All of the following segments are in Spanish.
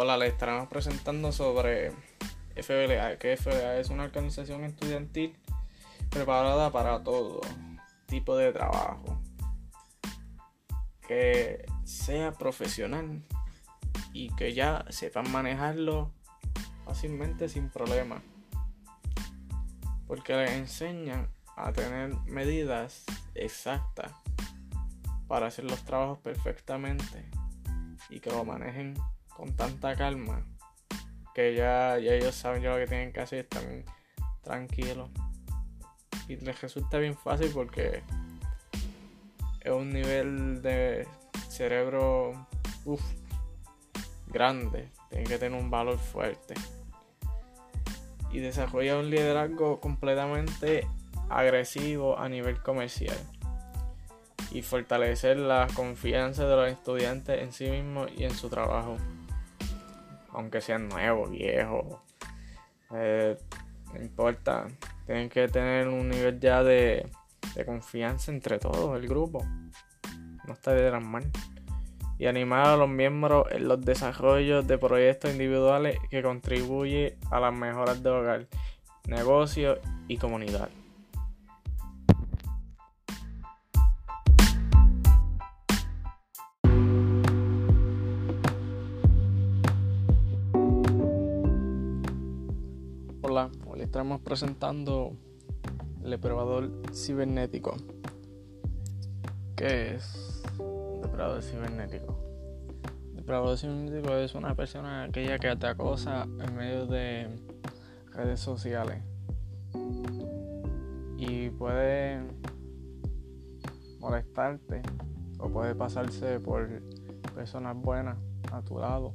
Hola, le estaremos presentando sobre FBLA, que FBLA es una organización estudiantil preparada para todo tipo de trabajo, que sea profesional y que ya sepan manejarlo fácilmente sin problema, porque les enseñan a tener medidas exactas para hacer los trabajos perfectamente y que lo manejen con tanta calma que ya, ellos saben ya lo que tienen que hacer están tranquilos. Y les resulta bien fácil porque es un nivel de cerebro grande. Tienen que tener un valor fuerte. Y desarrolla un liderazgo completamente agresivo a nivel comercial y fortalecer la confianza de los estudiantes en sí mismos y en su trabajo. Aunque sean nuevos, viejos, eh, no importa. Tienen que tener un nivel ya de, de confianza entre todos, el grupo. No está de mal. Y animar a los miembros en los desarrollos de proyectos individuales que contribuyen a las mejoras de hogar, negocio y comunidad. Hola, hoy estamos presentando el depredador cibernético. ¿Qué es un depredador cibernético? El depredador cibernético es una persona aquella que te acosa en medio de redes sociales y puede molestarte o puede pasarse por personas buenas a tu lado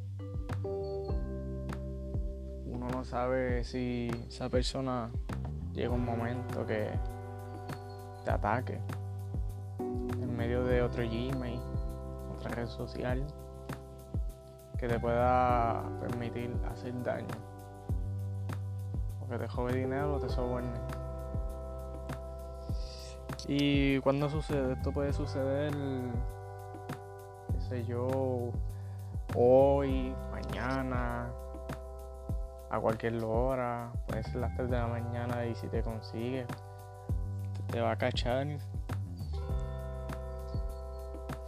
no sabe si esa persona llega un momento que te ataque en medio de otro Gmail, otra red social, que te pueda permitir hacer daño. O que te jobe dinero o te soborne. Y cuando sucede, esto puede suceder, qué sé yo, hoy, mañana, a cualquier hora, puede ser las 3 de la mañana y si te consigue, te va a cachar.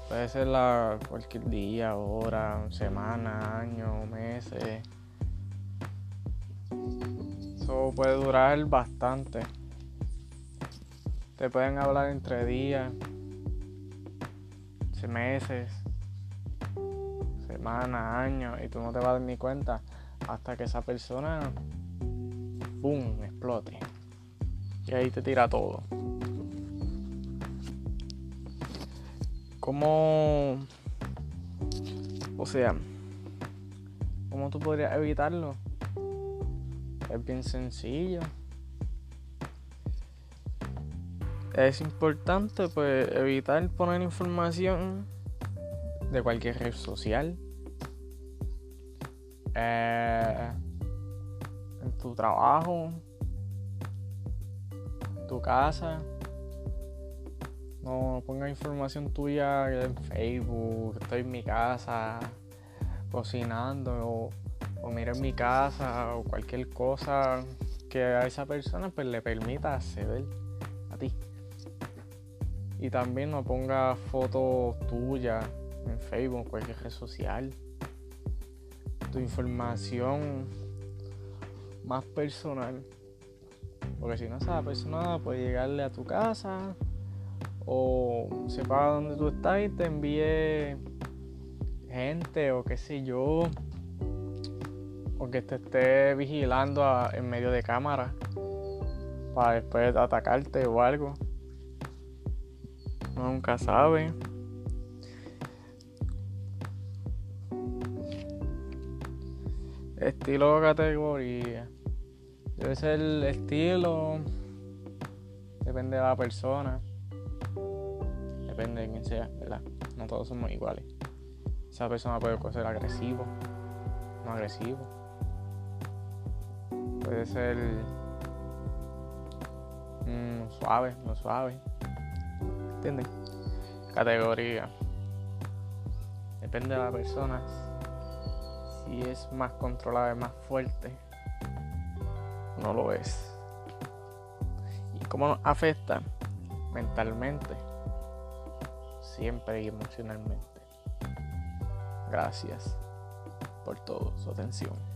Puede ser la, cualquier día, hora, semana, año, meses. Eso puede durar bastante. Te pueden hablar entre días, meses, semanas, años y tú no te vas a dar ni cuenta hasta que esa persona, ¡boom!, explote. Y ahí te tira todo. ¿Cómo, o sea, cómo tú podrías evitarlo? Es bien sencillo. Es importante pues evitar poner información de cualquier red social eh, en tu trabajo, en tu casa. No ponga información tuya en Facebook, estoy en mi casa cocinando o, o mira en mi casa o cualquier cosa que a esa persona pues le permita acceder a ti. Y también no ponga fotos tuyas en Facebook, cualquier red social tu información más personal. Porque si no esa persona puede llegarle a tu casa o sepa dónde tú estás y te envíe gente o qué sé yo. O que te esté vigilando en medio de cámara para después atacarte o algo. nunca sabe. Estilo o categoría. Debe ser el estilo. Depende de la persona. Depende de quién sea, ¿verdad? No todos somos iguales. Esa persona puede ser agresivo, no agresivo. Puede ser mm, suave, no suave. ¿Entiendes? Categoría. Depende de la persona si es más controlado y más fuerte, no lo es. ¿Y cómo nos afecta? Mentalmente, siempre y emocionalmente. Gracias por toda su atención.